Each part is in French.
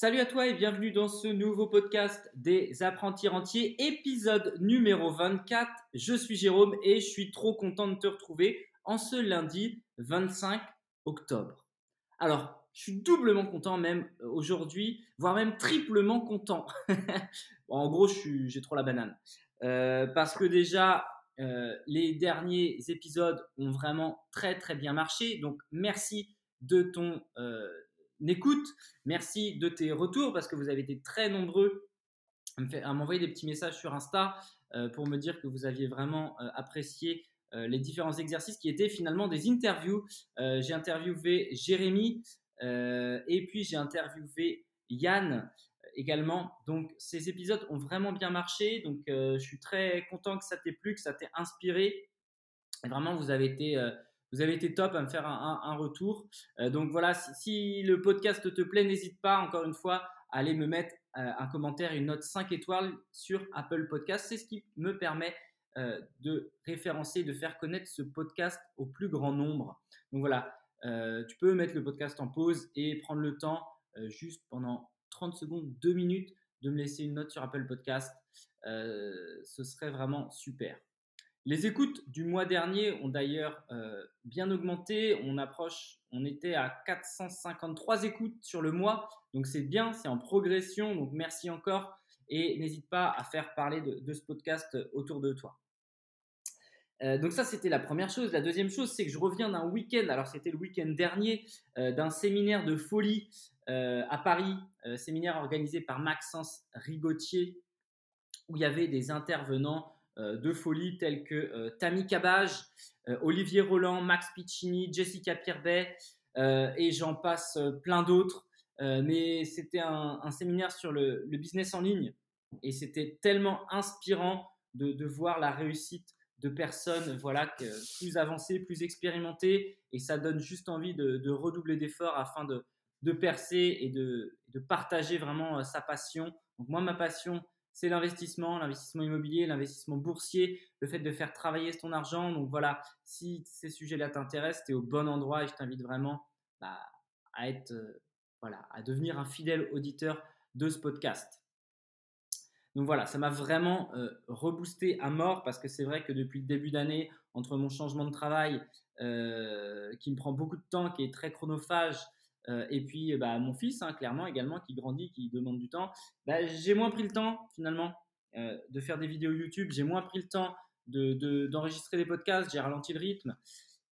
Salut à toi et bienvenue dans ce nouveau podcast des apprentis rentiers, épisode numéro 24. Je suis Jérôme et je suis trop content de te retrouver en ce lundi 25 octobre. Alors, je suis doublement content même euh, aujourd'hui, voire même triplement content. en gros, j'ai trop la banane. Euh, parce que déjà, euh, les derniers épisodes ont vraiment très très bien marché. Donc, merci de ton écoute. Merci de tes retours parce que vous avez été très nombreux à m'envoyer des petits messages sur Insta euh, pour me dire que vous aviez vraiment euh, apprécié euh, les différents exercices qui étaient finalement des interviews. j'ai interviewé Jérémy et puis j'ai interviewé Yann également. Donc ces épisodes ont vraiment bien marché. Donc je suis très content que ça t'ait plu, que ça t'ait inspiré. Et vraiment, vous avez été vous avez été top à me faire un, retour. Euh, donc voilà, si, le podcast te plaît, n'hésite pas encore une fois à aller me mettre euh, un commentaire, une note 5 étoiles sur Apple Podcast. C'est ce qui me permet euh, de référencer, de faire connaître ce podcast au plus grand nombre. Donc voilà, tu peux mettre le podcast en pause et prendre le temps juste pendant 30 secondes, 2 minutes de me laisser une note sur Apple Podcast. ce serait vraiment super. Les écoutes du mois dernier ont d'ailleurs euh, bien augmenté. On approche, on était à 453 écoutes sur le mois. Donc c'est bien, c'est en progression. Donc merci encore et n'hésite pas à faire parler de, ce podcast autour de toi. Euh, donc ça, c'était la première chose. La deuxième chose, c'est que je reviens d'un week-end. Alors c'était le week-end dernier euh, d'un séminaire de folie à Paris, séminaire organisé par Maxence Rigotier, où il y avait des intervenants de folie tels que euh, Tammy Cabage, euh, Olivier Roland, Max Piccini, Jessica Pierbet et j'en passe plein d'autres. mais c'était un, séminaire sur le, business en ligne et c'était tellement inspirant de, voir la réussite de personnes voilà, plus avancées, plus expérimentées et ça donne juste envie de, redoubler d'efforts afin de, percer et de, partager vraiment sa passion. Moi, ma passion, c'est l'investissement, l'investissement immobilier, l'investissement boursier, le fait de faire travailler ton argent. Donc voilà, si ces sujets-là t'intéressent, tu es au bon endroit et je t'invite vraiment bah, à être, euh, à devenir un fidèle auditeur de ce podcast. Donc voilà, ça m'a vraiment euh, reboosté à mort parce que c'est vrai que depuis le début d'année, entre mon changement de travail euh, qui me prend beaucoup de temps, qui est très chronophage, euh, et puis, bah, mon fils, hein, clairement, également, qui grandit, qui demande du temps, bah, j'ai moins pris le temps, finalement, euh, de faire des vidéos YouTube. J'ai moins pris le temps d'enregistrer de, des podcasts. J'ai ralenti le rythme.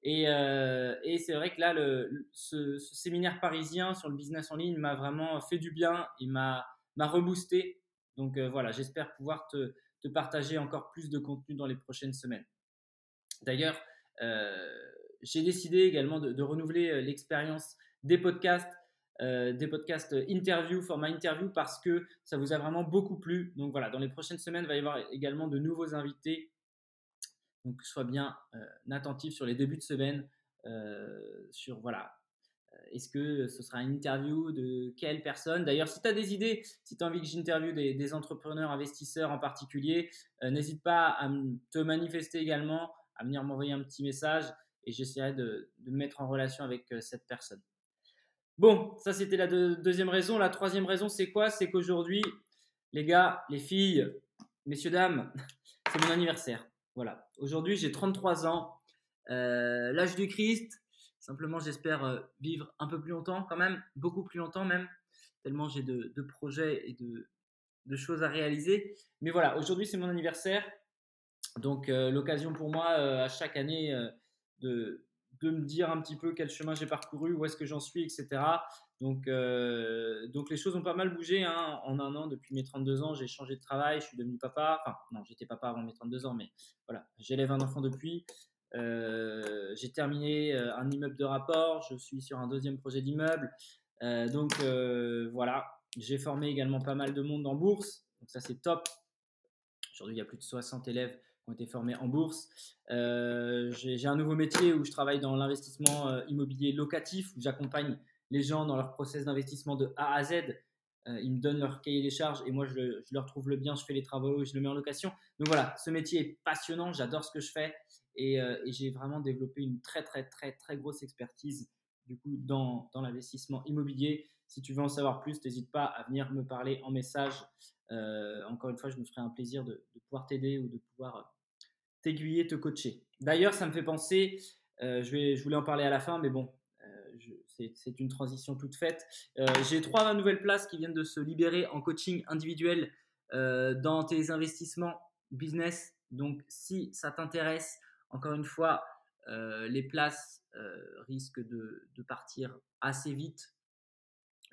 Et, euh, et c'est vrai que là, le, ce, séminaire parisien sur le business en ligne m'a vraiment fait du bien. Il m'a reboosté. Donc voilà, j'espère pouvoir te, partager encore plus de contenu dans les prochaines semaines. D'ailleurs, j'ai décidé également de, de renouveler l'expérience des podcasts, euh, des podcasts interview, format interview, parce que ça vous a vraiment beaucoup plu. Donc voilà, dans les prochaines semaines, il va y avoir également de nouveaux invités. Donc sois bien euh, attentif sur les débuts de semaine, euh, sur voilà, est-ce que ce sera une interview de quelle personne? D'ailleurs, si tu as des idées, si tu as envie que j'interviewe des, entrepreneurs, investisseurs en particulier, n'hésite pas à te manifester également, à venir m'envoyer un petit message et j'essaierai de, de, me mettre en relation avec cette personne. Bon, ça c'était la deuxième raison. La troisième raison, c'est quoi? C'est qu'aujourd'hui, les gars, les filles, messieurs, dames, c'est mon anniversaire. Voilà. Aujourd'hui, j'ai 33 ans, euh, l'âge du Christ. Simplement, j'espère euh, vivre un peu plus longtemps quand même, beaucoup plus longtemps même, tellement j'ai de, projets et de, choses à réaliser. Mais voilà, aujourd'hui, c'est mon anniversaire. Donc, euh, l'occasion pour moi, à chaque année, de, de me dire un petit peu quel chemin j'ai parcouru, où est-ce que j'en suis, etc. Donc, euh, donc les choses ont pas mal bougé hein, en un an. Depuis mes 32 ans, j'ai changé de travail, je suis devenu papa. Enfin, non, j'étais papa avant mes 32 ans, mais voilà, j'élève un enfant depuis. Euh, j'ai terminé euh, un immeuble de rapport, je suis sur un deuxième projet d'immeuble. donc voilà, j'ai formé également pas mal de monde en bourse, donc ça c'est top. Aujourd'hui, il y a plus de 60 élèves ont été formés en bourse. Euh, j'ai un nouveau métier où je travaille dans l'investissement euh, immobilier locatif, où j'accompagne les gens dans leur process d'investissement de A à Z. Euh, ils me donnent leur cahier des charges et moi je, leur trouve le bien, je fais les travaux, je le mets en location. Donc voilà, ce métier est passionnant, j'adore ce que je fais et, et j'ai vraiment développé une très très très très grosse expertise du coup dans, dans l'investissement immobilier. Si tu veux en savoir plus, n'hésite pas à venir me parler en message. encore une fois, je me ferai un plaisir de, de pouvoir t'aider ou de pouvoir t'aiguiller, te coacher. D'ailleurs, ça me fait penser, je, vais, je voulais en parler à la fin, mais bon, c'est une transition toute faite. Euh, j'ai trois nouvelles places qui viennent de se libérer en coaching individuel euh, dans tes investissements business. Donc, si ça t'intéresse, encore une fois, euh, les places risquent de, de, partir assez vite.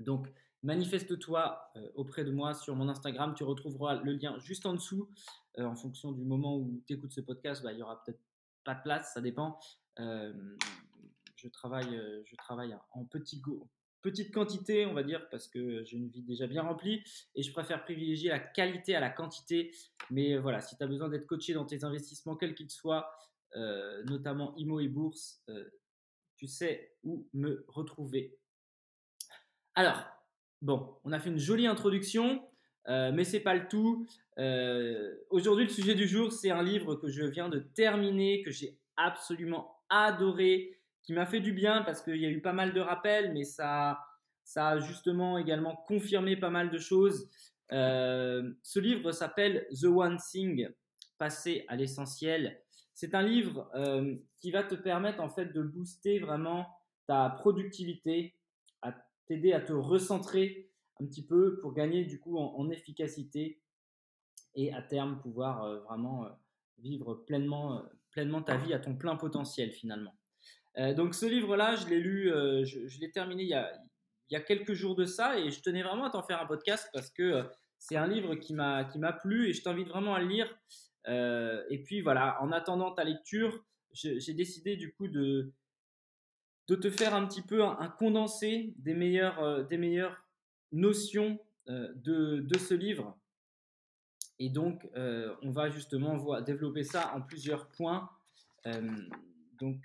Donc, manifeste-toi auprès de moi sur mon Instagram. Tu retrouveras le lien juste en dessous. en fonction du moment où tu écoutes ce podcast, bah, il y aura peut-être pas de place, ça dépend je travaille, euh, je travaille en petit petite quantité, on va dire, parce que j'ai une vie déjà bien remplie et je préfère privilégier la qualité à la quantité. Mais euh, voilà, si tu as besoin d'être coaché dans tes investissements, quels qu'ils soient, euh, notamment IMO et bourse, tu sais où me retrouver. Alors, bon, on a fait une jolie introduction, mais c'est pas le tout. Aujourd'hui, le sujet du jour, c'est un livre que je viens de terminer, que j'ai absolument adoré qui m'a fait du bien parce qu'il y a eu pas mal de rappels, mais ça, ça a justement également confirmé pas mal de choses. Euh, ce livre s'appelle The One Thing, passer à l'essentiel. C'est un livre euh, qui va te permettre en fait de booster vraiment ta productivité, t'aider à te recentrer un petit peu pour gagner du coup en, efficacité et à terme pouvoir euh, vraiment vivre pleinement, pleinement ta vie à ton plein potentiel finalement. Euh, donc ce livre-là, je l'ai lu, euh, je, l'ai terminé il y, a, il y, a, quelques jours de ça et je tenais vraiment à t'en faire un podcast parce que euh, c'est un livre qui m'a qui m'a plu et je t'invite vraiment à le lire. et puis voilà, en attendant ta lecture, j'ai décidé du coup de de te faire un petit peu un, condensé des meilleures des meilleures notions de, de ce livre. Et donc, on va justement voir, développer ça en plusieurs points. donc,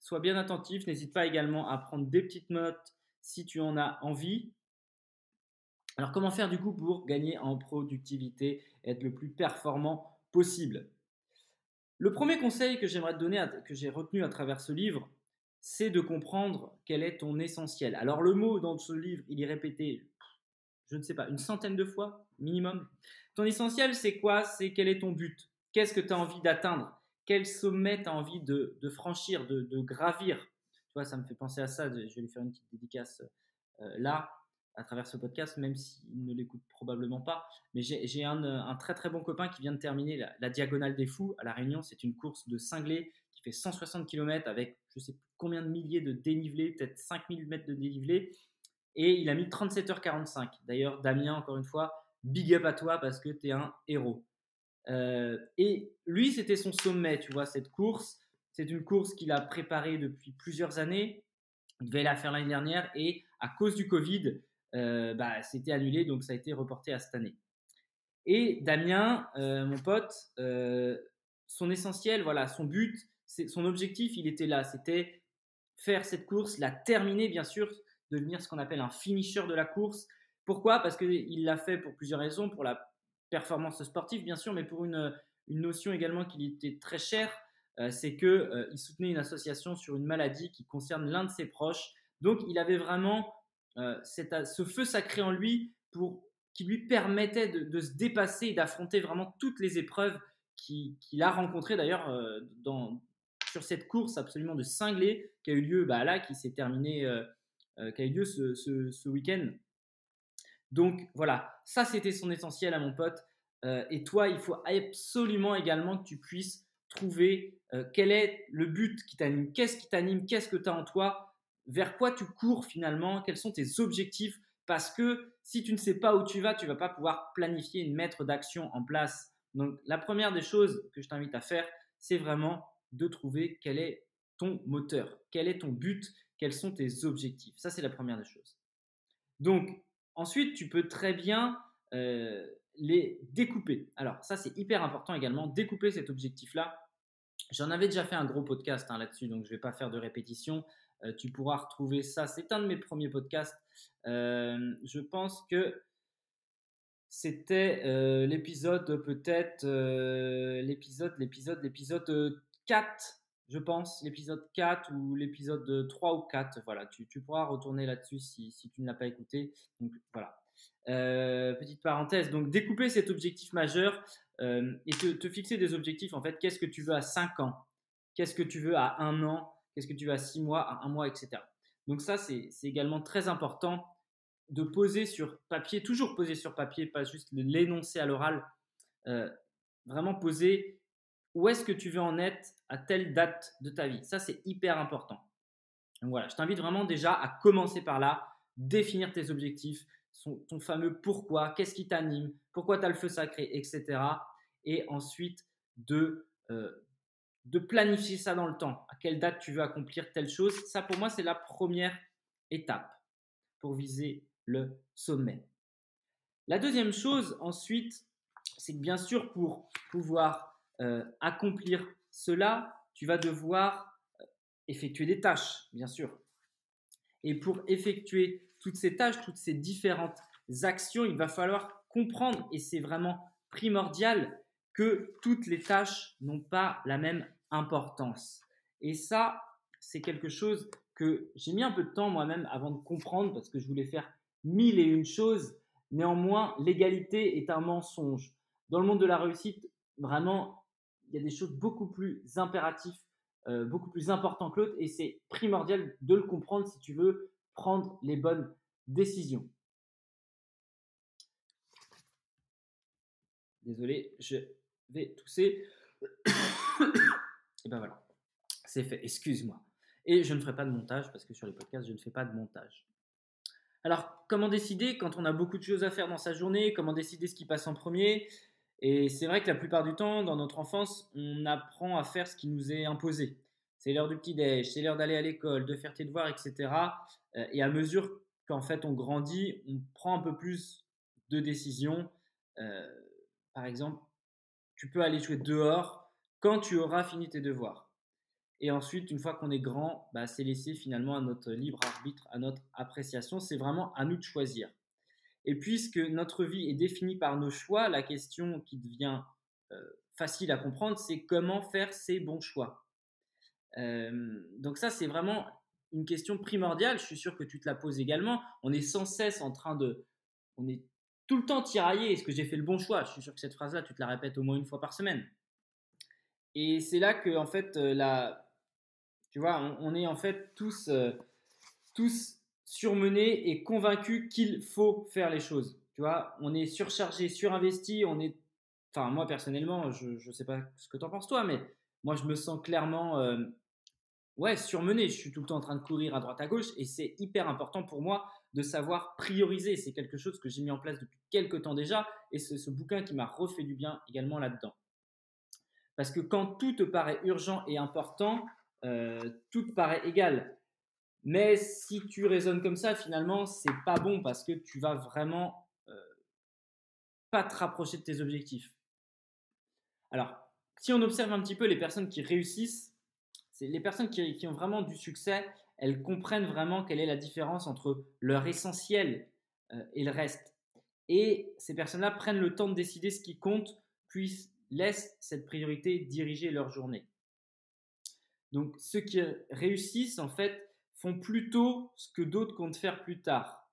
Sois bien attentif. N'hésite pas également à prendre des petites notes si tu en as envie. Alors, comment faire du coup pour gagner en productivité être le plus performant possible? Le premier conseil que j'aimerais te donner, que j'ai retenu à travers ce livre, c'est de comprendre quel est ton essentiel. Alors, le mot dans ce livre, il est répété, je ne sais pas, une centaine de fois minimum. Ton essentiel, c'est quoi? C'est quel est ton but? Qu'est-ce que tu as envie d'atteindre? Quel sommet tu as envie de, franchir, de, gravir? Tu vois, ça me fait penser à ça. Je vais lui faire une petite dédicace euh, là, à travers ce podcast, même s'il ne l'écoute probablement pas. Mais j'ai un, très très bon copain qui vient de terminer la, Diagonale des Fous à La Réunion. C'est une course de cinglé qui fait 160 km avec je sais plus combien de milliers de dénivelés, peut-être 5000 mètres de dénivelé. Et il a mis 37h45. D'ailleurs, Damien, encore une fois, big up à toi parce que tu es un héros. Euh, et lui, c'était son sommet, tu vois, cette course. C'est une course qu'il a préparée depuis plusieurs années. Il devait la faire l'année dernière et à cause du Covid, euh, bah, c'était annulé, donc ça a été reporté à cette année. Et Damien, euh, mon pote, son essentiel, voilà, son but, son objectif, il était là, c'était faire cette course, la terminer, bien sûr, devenir ce qu'on appelle un finisher de la course. Pourquoi? Parce qu'il l'a fait pour plusieurs raisons. Pour la performance sportive, bien sûr, mais pour une, une notion également qui était très chère, euh, c'est qu'il euh, il soutenait une association sur une maladie qui concerne l'un de ses proches. Donc, il avait vraiment euh, ce feu sacré en lui pour, qui lui permettait de, se dépasser et d'affronter vraiment toutes les épreuves qu'il a rencontrées d'ailleurs sur cette course absolument de cinglé qui a eu lieu bah, là, qui s'est terminée, qui a eu lieu ce, ce, week-end donc voilà, ça c'était son essentiel à mon pote. Euh, et toi, il faut absolument également que tu puisses trouver euh, quel est le but qui t'anime, qu'est-ce qui t'anime, qu'est-ce que tu as en toi, vers quoi tu cours finalement, quels sont tes objectifs? Parce que si tu ne sais pas où tu vas, tu vas pas pouvoir planifier une mettre d'action en place. Donc la première des choses que je t'invite à faire, c'est vraiment de trouver quel est ton moteur, quel est ton but, quels sont tes objectifs. Ça, c'est la première des choses. Donc, Ensuite, tu peux très bien euh, les découper. Alors ça, c'est hyper important également, découper cet objectif-là. J'en avais déjà fait un gros podcast hein, là-dessus, donc je ne vais pas faire de répétition. Euh, tu pourras retrouver ça. C'est un de mes premiers podcasts. Euh, je pense que c'était l'épisode peut-être l'épisode l'épisode l'épisode 4 je pense, l'épisode 4 ou l'épisode 3 ou 4. Voilà, tu, pourras retourner là-dessus si, tu ne l'as pas écouté. Voilà. Euh, petite parenthèse, donc découper cet objectif majeur euh, et te, fixer des objectifs. En fait, qu'est-ce que tu veux à 5 ans? Qu'est-ce que tu veux à 1 an? Qu'est-ce que tu veux à 6 mois, à 1 mois, etc. Donc ça, c'est également très important de poser sur papier, toujours poser sur papier, pas juste l'énoncer à l'oral. Euh, vraiment poser où est-ce que tu veux en être à telle date de ta vie? Ça, c'est hyper important. Voilà, je t'invite vraiment déjà à commencer par là, définir tes objectifs, ton fameux pourquoi, qu'est-ce qui t'anime, pourquoi tu as le feu sacré, etc. Et ensuite de, euh, de planifier ça dans le temps, à quelle date tu veux accomplir telle chose? Ça, pour moi, c'est la première étape pour viser le sommet. La deuxième chose, ensuite, c'est que bien sûr, pour pouvoir euh, accomplir cela, tu vas devoir euh, effectuer des tâches, bien sûr. Et pour effectuer toutes ces tâches, toutes ces différentes actions, il va falloir comprendre, et c'est vraiment primordial, que toutes les tâches n'ont pas la même importance. Et ça, c'est quelque chose que j'ai mis un peu de temps moi-même avant de comprendre, parce que je voulais faire mille et une choses. Néanmoins, l'égalité est un mensonge. Dans le monde de la réussite, vraiment, il y a des choses beaucoup plus impératives, euh, beaucoup plus importantes que l'autre, et c'est primordial de le comprendre si tu veux prendre les bonnes décisions. Désolé, je vais tousser. et ben voilà, c'est fait, excuse-moi. Et je ne ferai pas de montage parce que sur les podcasts, je ne fais pas de montage. Alors, comment décider quand on a beaucoup de choses à faire dans sa journée? Comment décider ce qui passe en premier? Et c'est vrai que la plupart du temps, dans notre enfance, on apprend à faire ce qui nous est imposé. C'est l'heure du petit-déj, c'est l'heure d'aller à l'école, de faire tes devoirs, etc. Euh, et à mesure qu'en fait on grandit, on prend un peu plus de décisions. Euh, par exemple, tu peux aller jouer dehors quand tu auras fini tes devoirs. Et ensuite, une fois qu'on est grand, bah, c'est laissé finalement à notre libre arbitre, à notre appréciation. C'est vraiment à nous de choisir. Et puisque notre vie est définie par nos choix, la question qui devient euh, facile à comprendre, c'est comment faire ces bons choix. Donc ça, c'est vraiment une question primordiale. Je suis sûr que tu te la poses également. On est sans cesse en train de... On est tout le temps tiraillé. Est-ce que j'ai fait le bon choix? Je suis sûr que cette phrase-là, tu te la répètes au moins une fois par semaine. Et c'est là que, en fait, euh, la, tu vois, on, est en fait tous, euh, tous surmenés et convaincus qu'il faut faire les choses. Tu vois, on est surchargé, surinvesti, on est. Enfin, moi personnellement, je ne sais pas ce que tu en penses toi, mais moi je me sens clairement euh, ouais, surmené. Je suis tout le temps en train de courir à droite à gauche et c'est hyper important pour moi de savoir prioriser. C'est quelque chose que j'ai mis en place depuis quelques temps déjà et c'est ce bouquin qui m'a refait du bien également là-dedans. Parce que quand tout te paraît urgent et important, euh, tout paraît égal. Mais si tu raisonnes comme ça, finalement, c'est pas bon parce que tu vas vraiment euh, pas te rapprocher de tes objectifs. Alors, si on observe un petit peu les personnes qui réussissent, c'est les personnes qui, ont vraiment du succès, elles comprennent vraiment quelle est la différence entre leur essentiel euh, et le reste. Et ces personnes-là prennent le temps de décider ce qui compte, puis laissent cette priorité diriger leur journée. Donc ceux qui réussissent, en fait, font plutôt ce que d'autres comptent faire plus tard.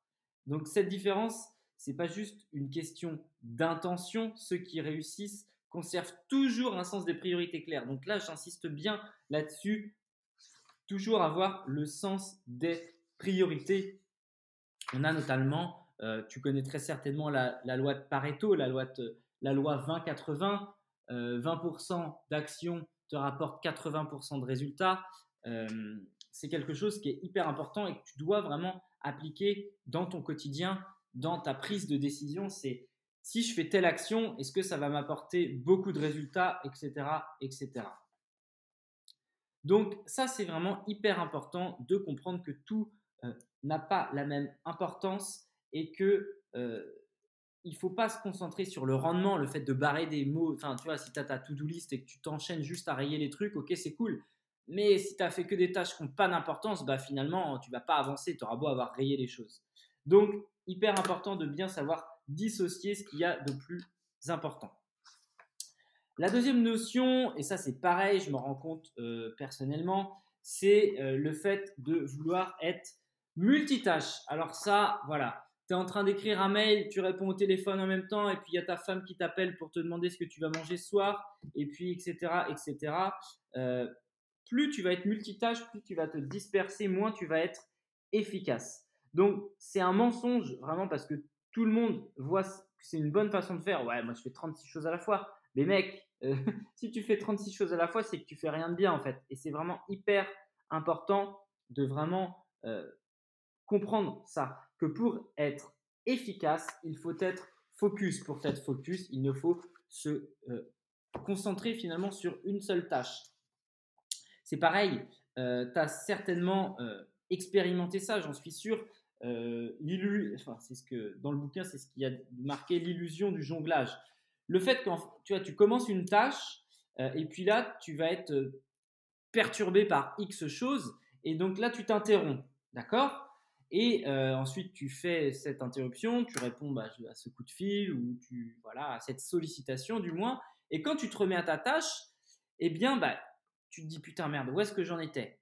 Donc cette différence, c'est pas juste une question d'intention. Ceux qui réussissent conservent toujours un sens des priorités claires. Donc là, j'insiste bien là-dessus. Toujours avoir le sens des priorités. On a notamment, euh, tu connais très certainement la, loi de Pareto, la loi, loi 20-80, 20% euh, d'actions te rapporte 80% de résultats, euh, c'est quelque chose qui est hyper important et que tu dois vraiment appliquer dans ton quotidien, dans ta prise de décision. C'est si je fais telle action, est-ce que ça va m'apporter beaucoup de résultats, etc., etc. Donc ça, c'est vraiment hyper important de comprendre que tout euh, n'a pas la même importance et que euh, il faut pas se concentrer sur le rendement, le fait de barrer des mots. Enfin, tu vois, si tu as ta to-do list et que tu t'enchaînes juste à rayer les trucs, ok, c'est cool. Mais si tu as fait que des tâches qui n'ont pas d'importance, bah finalement, tu vas pas avancer. Tu auras beau avoir rayé les choses. Donc, hyper important de bien savoir dissocier ce qu'il y a de plus important. La deuxième notion, et ça c'est pareil, je me rends compte euh, personnellement, c'est euh, le fait de vouloir être multitâche. Alors ça, voilà, tu es en train d'écrire un mail, tu réponds au téléphone en même temps, et puis il y a ta femme qui t'appelle pour te demander ce que tu vas manger ce soir, et puis etc. etc. plus tu vas être multitâche, plus tu vas te disperser, moins tu vas être efficace. Donc c'est un mensonge vraiment parce que tout le monde voit que c'est une bonne façon de faire. Ouais, moi je fais 36 choses à la fois. Mais mec, euh, si tu fais 36 choses à la fois, c'est que tu fais rien de bien en fait. Et c'est vraiment hyper important de vraiment euh, comprendre ça, que pour être efficace, il faut être focus. Pour être focus, il ne faut se euh, concentrer finalement sur une seule tâche. C'est pareil, tu as certainement expérimenté ça, j'en suis sûr. enfin, c'est ce que dans le bouquin, c'est ce qui a marqué l'illusion du jonglage le fait que tu, vois, tu commences une tâche euh, et puis là, tu vas être euh, perturbé par X choses et donc là, tu t'interromps. D'accord? Et euh, ensuite, tu fais cette interruption, tu réponds bah, à ce coup de fil ou tu, voilà, à cette sollicitation du moins. Et quand tu te remets à ta tâche, eh bien, bah, tu te dis putain merde, où est-ce que j'en étais?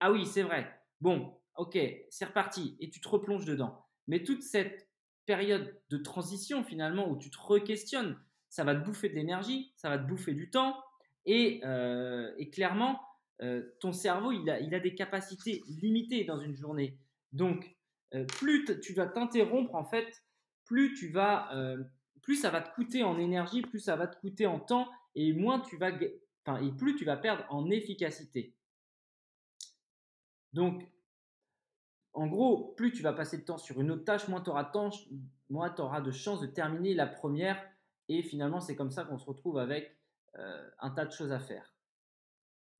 Ah oui, c'est vrai. Bon, ok, c'est reparti. Et tu te replonges dedans. Mais toute cette période de transition finalement où tu te re-questionnes, ça va te bouffer de l'énergie, ça va te bouffer du temps. Et, euh, clairement, euh, ton cerveau, il a, il a, des capacités limitées dans une journée. Donc, euh, plus tu vas t'interrompre, en fait, plus, tu vas, plus ça va te coûter en énergie, plus ça va te coûter en temps, et moins tu vas, et plus tu vas perdre en efficacité. Donc, en gros, plus tu vas passer de temps sur une autre tâche, moins tu auras, auras, de chances de terminer la première et finalement, c'est comme ça qu'on se retrouve avec euh, un tas de choses à faire.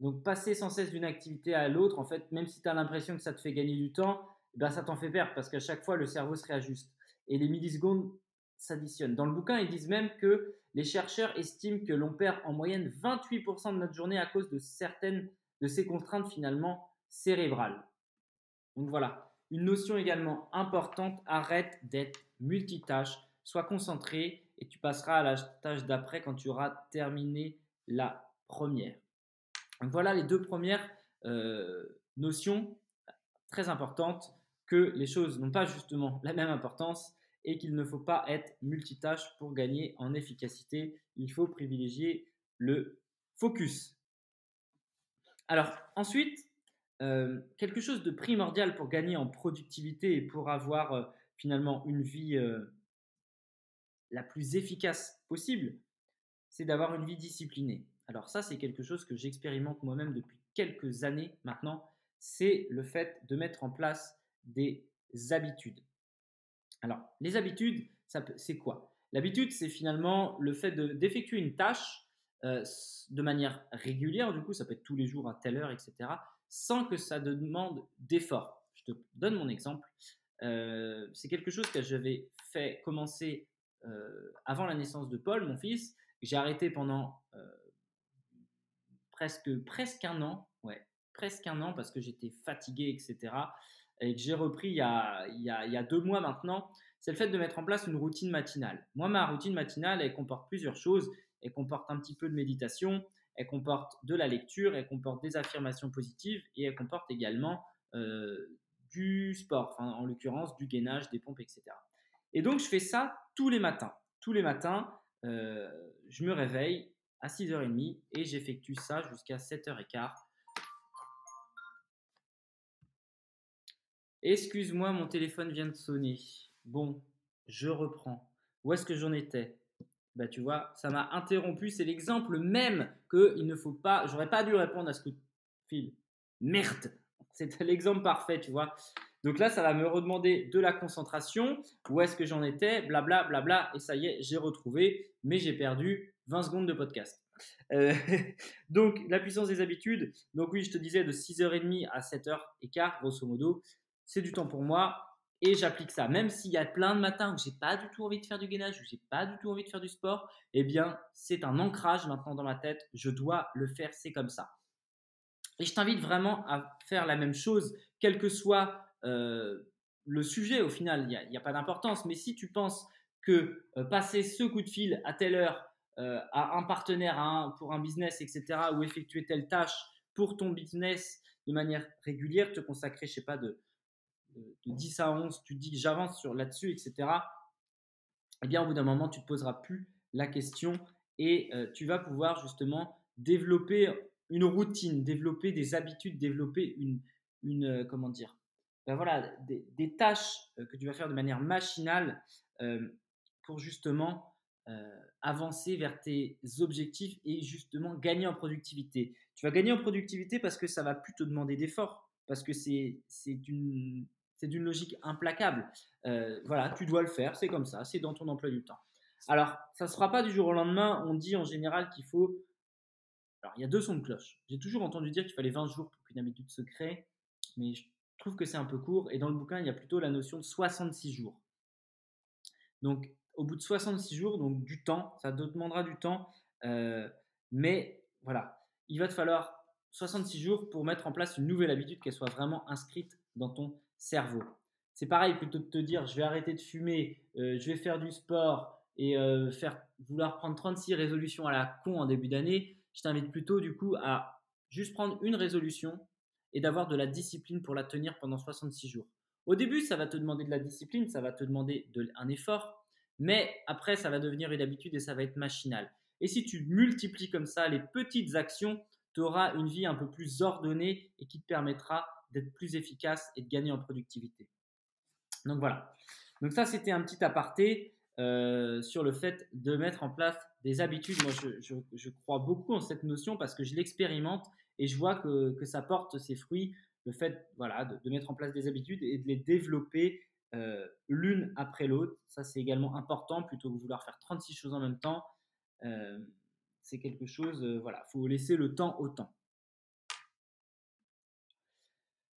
Donc, passer sans cesse d'une activité à l'autre, en fait, même si tu as l'impression que ça te fait gagner du temps, eh ben, ça t'en fait perdre parce qu'à chaque fois, le cerveau se réajuste. Et les millisecondes s'additionnent. Dans le bouquin, ils disent même que les chercheurs estiment que l'on perd en moyenne 28% de notre journée à cause de certaines de ces contraintes finalement cérébrales. Donc voilà, une notion également importante, arrête d'être multitâche, sois concentré, et tu passeras à la tâche d'après quand tu auras terminé la première. Donc voilà les deux premières euh, notions très importantes que les choses n'ont pas justement la même importance et qu'il ne faut pas être multitâche pour gagner en efficacité. Il faut privilégier le focus. Alors ensuite, euh, quelque chose de primordial pour gagner en productivité et pour avoir euh, finalement une vie la plus efficace possible, c'est d'avoir une vie disciplinée. Alors ça, c'est quelque chose que j'expérimente moi-même depuis quelques années maintenant, c'est le fait de mettre en place des habitudes. Alors, les habitudes, c'est quoi? L'habitude, c'est finalement le fait d'effectuer une tâche euh, de manière régulière, du coup, ça peut être tous les jours à telle heure, etc., sans que ça demande d'effort. Je te donne mon exemple. Euh, c'est quelque chose que j'avais fait commencer euh, avant la naissance de Paul, mon fils. J'ai arrêté pendant presque, presque un an, ouais, presque un an parce que j'étais fatigué, etc. Et que j'ai repris il y, a, deux mois maintenant, c'est le fait de mettre en place une routine matinale. Moi, ma routine matinale, elle comporte plusieurs choses. Elle comporte un petit peu de méditation, elle comporte de la lecture, elle comporte des affirmations positives et elle comporte également euh, du sport, en l'occurrence du gainage, des pompes, etc. Et donc, je fais ça tous les matins. Tous les matins, euh, je me réveille à 6h30 et j'effectue ça jusqu'à 7h15. Excuse-moi, mon téléphone vient de sonner. Bon, je reprends. Où est-ce que j'en étais? Bah tu vois, ça m'a interrompu. C'est l'exemple même que il ne faut pas. J'aurais pas dû répondre à ce coup de fil. Merde. C'était l'exemple parfait, tu vois. Donc là, ça va me redemander de la concentration. Où est-ce que j'en étais? Blabla, blabla. Et ça y est, j'ai retrouvé, mais j'ai perdu 20 secondes de podcast. Euh, donc, la puissance des habitudes. Donc oui, je te disais de 6h30 à 7h15, grosso modo. C'est du temps pour moi et j'applique ça. Même s'il y a plein de matins où j'ai pas du tout envie de faire du gainage, où j'ai pas du tout envie de faire du sport, eh bien, c'est un ancrage maintenant dans ma tête. Je dois le faire, c'est comme ça. Et je t'invite vraiment à faire la même chose, quel que soit euh, le sujet, au final, il n'y a, pas d'importance. Mais si tu penses que euh, passer ce coup de fil à telle heure, à un partenaire pour un business, etc., ou effectuer telle tâche pour ton business de manière régulière, te consacrer, je sais pas, de, de, 10 à 11, tu dis j'avance sur là-dessus, etc., eh bien, au bout d'un moment, tu ne te poseras plus la question et tu vas pouvoir justement développer une routine, développer des habitudes, développer une, une comment dire, ben voilà, des, tâches que tu vas faire de manière machinale pour justement avancer vers tes objectifs et justement gagner en productivité. Tu vas gagner en productivité parce que ça va plus te demander d'efforts, parce que c'est une, d'une logique implacable. voilà, tu dois le faire, c'est comme ça, c'est dans ton emploi du temps. Alors, ça ne se fera pas du jour au lendemain. On dit en général qu'il faut. Alors, il y a deux sons de cloche. J'ai toujours entendu dire qu'il fallait 20 jours pour qu'une habitude se crée, mais je trouve que c'est un peu court. Et dans le bouquin, il y a plutôt la notion de 66 jours. Donc, au bout de 66 jours, donc du temps, ça te demandera du temps, euh, mais voilà, il va te falloir 66 jours pour mettre en place une nouvelle habitude, qu'elle soit vraiment inscrite dans ton cerveau. C'est pareil, plutôt de te dire je vais arrêter de fumer, euh, je vais faire du sport, et euh, faire, vouloir prendre 36 résolutions à la con en début d'année, je t'invite plutôt du coup à juste prendre une résolution et d'avoir de la discipline pour la tenir pendant 66 jours. Au début, ça va te demander de la discipline, ça va te demander de, un effort, mais après, ça va devenir une habitude et ça va être machinal. Et si tu multiplies comme ça les petites actions, tu auras une vie un peu plus ordonnée et qui te permettra d'être plus efficace et de gagner en productivité. Donc voilà. Donc ça, c'était un petit aparté. Euh, sur le fait de mettre en place des habitudes. Moi, je, crois beaucoup en cette notion parce que je l'expérimente et je vois que, ça porte ses fruits. Le fait voilà, de, mettre en place des habitudes et de les développer euh, l'une après l'autre. Ça, c'est également important plutôt que vouloir faire 36 choses en même temps. Euh, c'est quelque chose, voilà, il faut laisser le temps au temps.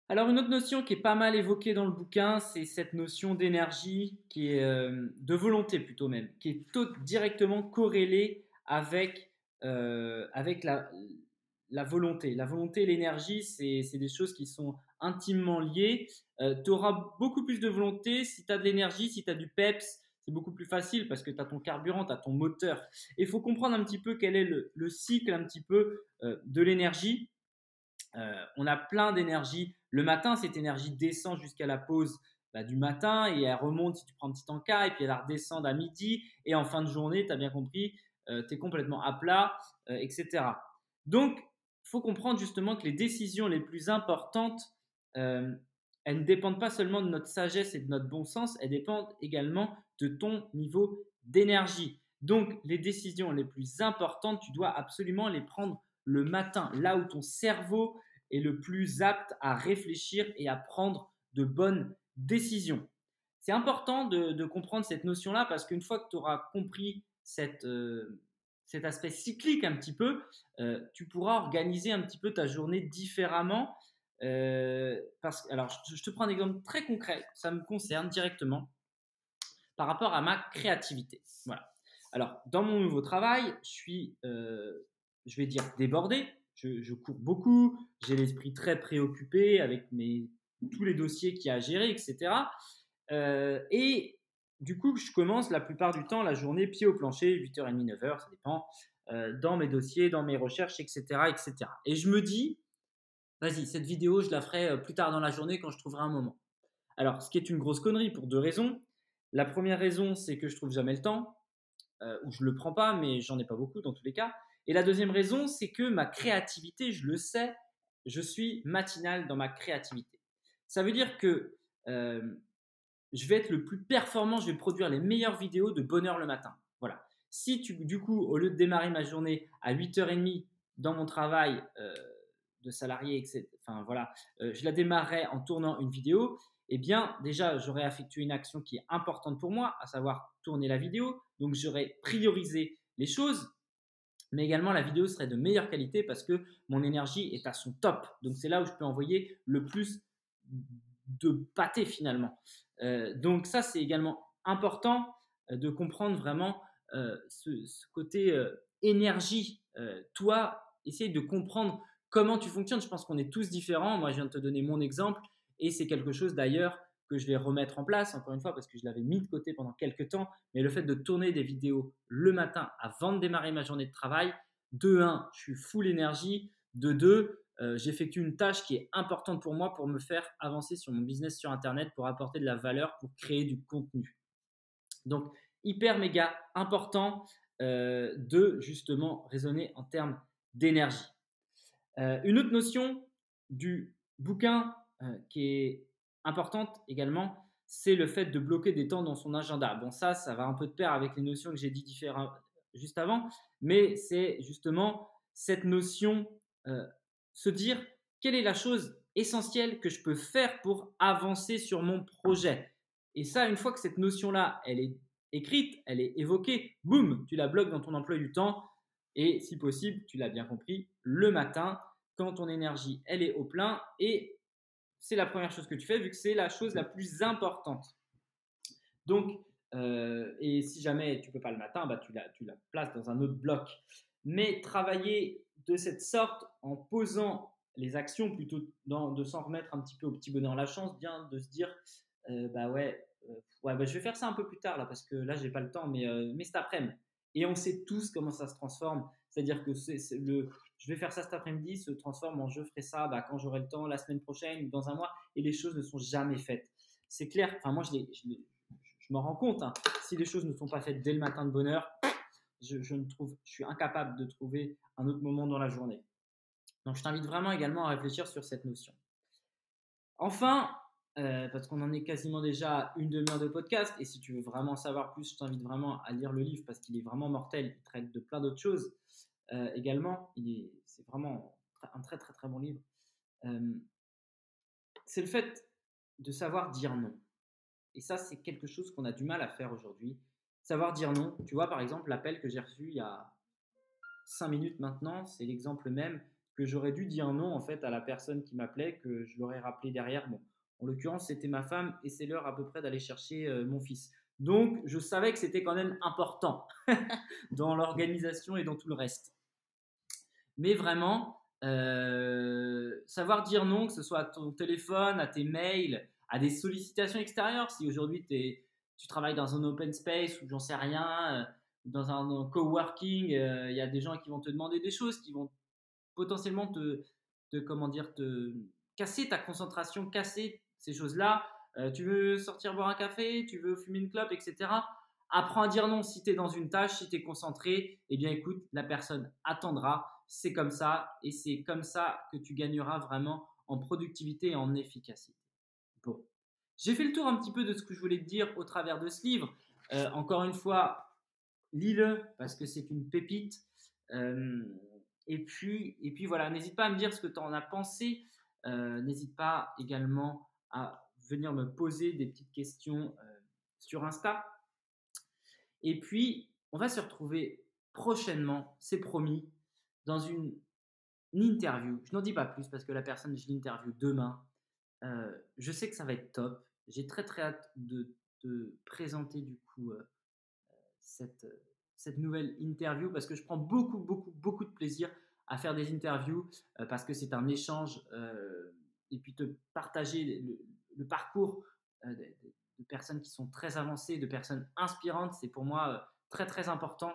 Alors une autre notion qui est pas mal évoquée dans le bouquin, c'est cette notion d'énergie, qui est euh, de volonté plutôt même, qui est tout, directement corrélée avec, euh, avec la, la, volonté. La volonté et l'énergie, c'est des choses qui sont intimement liées. Euh, tu auras beaucoup plus de volonté si tu as de l'énergie, si tu as du peps, c'est beaucoup plus facile parce que tu as ton carburant, tu as ton moteur. Il faut comprendre un petit peu quel est le, le cycle un petit peu de l'énergie. on a plein d'énergie le matin, cette énergie descend jusqu'à la pause bah, du matin et elle remonte si tu prends un petit encas et puis elle va redescendre à midi et en fin de journée, tu as bien compris, euh, tu es complètement à plat, euh, etc. Donc, il faut comprendre justement que les décisions les plus importantes, euh, elles ne dépendent pas seulement de notre sagesse et de notre bon sens, elles dépendent également de ton niveau d'énergie. Donc, les décisions les plus importantes, tu dois absolument les prendre le matin, là où ton cerveau est le plus apte à réfléchir et à prendre de bonnes décisions. C'est important de, comprendre cette notion-là parce qu'une fois que tu auras compris euh, cet aspect cyclique un petit peu, euh, tu pourras organiser un petit peu ta journée différemment. Euh, alors, je, te prends un exemple très concret, ça me concerne directement par rapport à ma créativité. Voilà. Alors, dans mon nouveau travail, je suis, je vais dire, débordé je, cours beaucoup, j'ai l'esprit très préoccupé avec mes, tous les dossiers qu'il y a à gérer, etc. Euh, et du coup, je commence la plupart du temps la journée pied au plancher, 8h30, 9h, ça dépend, euh, dans mes dossiers, dans mes recherches, etc., etc. Et je me dis, vas-y, cette vidéo, je la ferai euh, plus tard dans la journée quand je trouverai un moment. Alors, ce qui est une grosse connerie pour deux raisons. La première raison, c'est que je trouve jamais le temps, ou je le prends pas, mais j'en ai pas beaucoup dans tous les cas. Et la deuxième raison, c'est que ma créativité, je le sais, je suis matinal dans ma créativité. Ça veut dire que euh, je vais être le plus performant, je vais produire les meilleures vidéos de bonheur le matin. Voilà. Si tu, du coup, au lieu de démarrer ma journée à 8h30 dans mon travail euh, de salarié, etc., voilà, euh, je la démarrais en tournant une vidéo, eh bien, déjà, j'aurais effectué une action qui est importante pour moi, à savoir tourner la vidéo. Donc, j'aurais priorisé les choses mais également la vidéo serait de meilleure qualité parce que mon énergie est à son top. Donc c'est là où je peux envoyer le plus de pâté finalement. Euh, donc ça c'est également important euh, de comprendre vraiment euh, ce, côté énergie. toi, essaye de comprendre comment tu fonctionnes. Je pense qu'on est tous différents. Moi je viens de te donner mon exemple et c'est quelque chose d'ailleurs que je vais remettre en place, encore une fois, parce que je l'avais mis de côté pendant quelques temps. Mais le fait de tourner des vidéos le matin avant de démarrer ma journée de travail, de 1, je suis full énergie. De 2, euh, j'effectue une tâche qui est importante pour moi pour me faire avancer sur mon business sur Internet, pour apporter de la valeur, pour créer du contenu. Donc, hyper méga important euh, de justement raisonner en termes d'énergie. Euh, une autre notion du bouquin qui est importante également, c'est le fait de bloquer des temps dans son agenda. Bon, ça, ça va un peu de pair avec les notions que j'ai dit juste avant, mais c'est justement cette notion, euh, se dire quelle est la chose essentielle que je peux faire pour avancer sur mon projet. Et ça, une fois que cette notion-là, elle est écrite, elle est évoquée, boum, tu la bloques dans ton emploi du temps. Et si possible, tu l'as bien compris, le matin, quand ton énergie, elle est au plein. Et c'est la première chose que tu fais, vu que c'est la chose la plus importante. Donc, euh, et si jamais tu peux pas le matin, bah, tu, la, tu la places dans un autre bloc. Mais travailler de cette sorte en posant les actions plutôt dans, de s'en remettre un petit peu au petit bonheur la chance, bien de se dire euh, bah ouais, euh, ouais bah, je vais faire ça un peu plus tard là parce que là j'ai pas le temps, mais, mais cet après-midi. Et on sait tous comment ça se transforme. C'est-à-dire que c'est, le, je vais faire ça cet après-midi se transforme en je ferai ça bah, quand j'aurai le temps, la semaine prochaine ou dans un mois, et les choses ne sont jamais faites. C'est clair. Enfin, moi, je, m'en rends compte. Hein. Si les choses ne sont pas faites dès le matin de bonne heure, je, ne trouve, je suis incapable de trouver un autre moment dans la journée. Donc, je t'invite vraiment également à réfléchir sur cette notion. Enfin, euh, parce qu'on en est quasiment déjà une demi-heure de podcast, et si tu veux vraiment savoir plus, je t'invite vraiment à lire le livre parce qu'il est vraiment mortel. Il traite de plein d'autres choses euh, également. C'est vraiment un très très très bon livre. C'est le fait de savoir dire non. Et ça, c'est quelque chose qu'on a du mal à faire aujourd'hui. Savoir dire non. Tu vois, par exemple, l'appel que j'ai reçu il y a 5 minutes maintenant, c'est l'exemple même que j'aurais dû dire non en fait à la personne qui m'appelait, que je l'aurais rappelé derrière. Bon, en l'occurrence, c'était ma femme et c'est l'heure à peu près d'aller chercher mon fils. Donc, je savais que c'était quand même important dans l'organisation et dans tout le reste. Mais vraiment, euh, savoir dire non, que ce soit à ton téléphone, à tes mails, à des sollicitations extérieures. Si aujourd'hui tu travailles dans un open space ou j'en sais rien, euh, dans un, coworking, euh, il y a des gens qui vont te demander des choses, qui vont potentiellement te, comment dire, te casser ta concentration, casser ces choses-là. Tu veux sortir boire un café, tu veux fumer une clope, etc. Apprends à dire non si tu es dans une tâche, si tu es concentré. Eh bien, écoute, la personne attendra. C'est comme ça et c'est comme ça que tu gagneras vraiment en productivité et en efficacité. J'ai fait le tour un petit peu de ce que je voulais te dire au travers de ce livre. Euh, encore une fois, lis-le parce que c'est une pépite. Euh, et, puis, et puis voilà, n'hésite pas à me dire ce que tu en as pensé. Euh, n'hésite pas également à venir me poser des petites questions sur Insta. Et puis, on va se retrouver prochainement, c'est promis, dans une, interview. Je n'en dis pas plus parce que la personne, je l'interview demain. Euh, je sais que ça va être top. J'ai très très hâte de te présenter du coup euh, cette, cette nouvelle interview parce que je prends beaucoup beaucoup beaucoup de plaisir à faire des interviews euh, parce que c'est un échange et puis te partager le, parcours de, de, personnes qui sont très avancées, de personnes inspirantes, c'est pour moi très très important.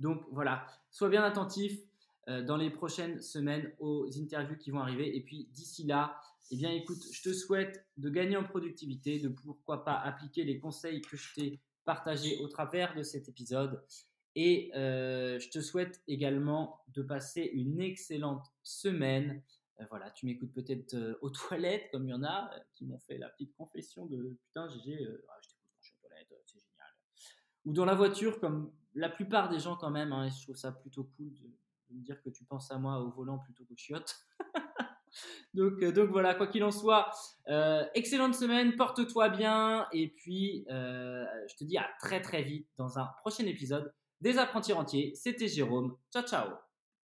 Donc voilà, sois bien attentif dans les prochaines semaines aux interviews qui vont arriver et puis d'ici là, eh bien, écoute, je te souhaite de gagner en productivité, de pourquoi pas appliquer les conseils que je t'ai partagés au travers de cet épisode. Et euh, je te souhaite également de passer une excellente semaine. Euh, voilà, tu m'écoutes peut-être euh, aux toilettes, comme il y en a qui m'ont fait la petite confession de putain, GG, ah, je t'écoute je suis aux toilettes, c'est génial. Ou dans la voiture, comme la plupart des gens quand même, hein, je trouve ça plutôt cool de, me dire que tu penses à moi au volant plutôt qu'au chiottes. donc, euh, donc voilà, quoi qu'il en soit, euh, excellente semaine, porte-toi bien et puis euh, je te dis à très très vite dans un prochain épisode des apprentis rentiers. C'était Jérôme, ciao ciao